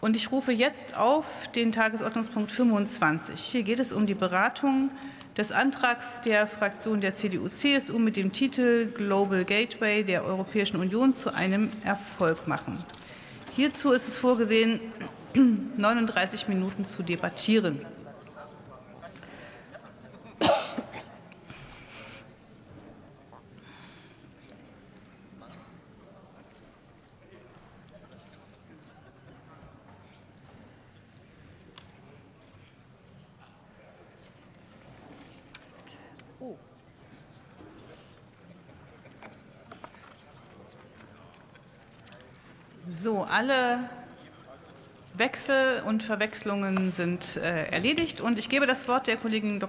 Und ich rufe jetzt auf den Tagesordnungspunkt 25. Hier geht es um die Beratung des Antrags der Fraktion der CDU-CSU mit dem Titel Global Gateway der Europäischen Union zu einem Erfolg machen. Hierzu ist es vorgesehen, 39 Minuten zu debattieren. So, alle Wechsel und Verwechslungen sind äh, erledigt und ich gebe das Wort der Kollegin Dr.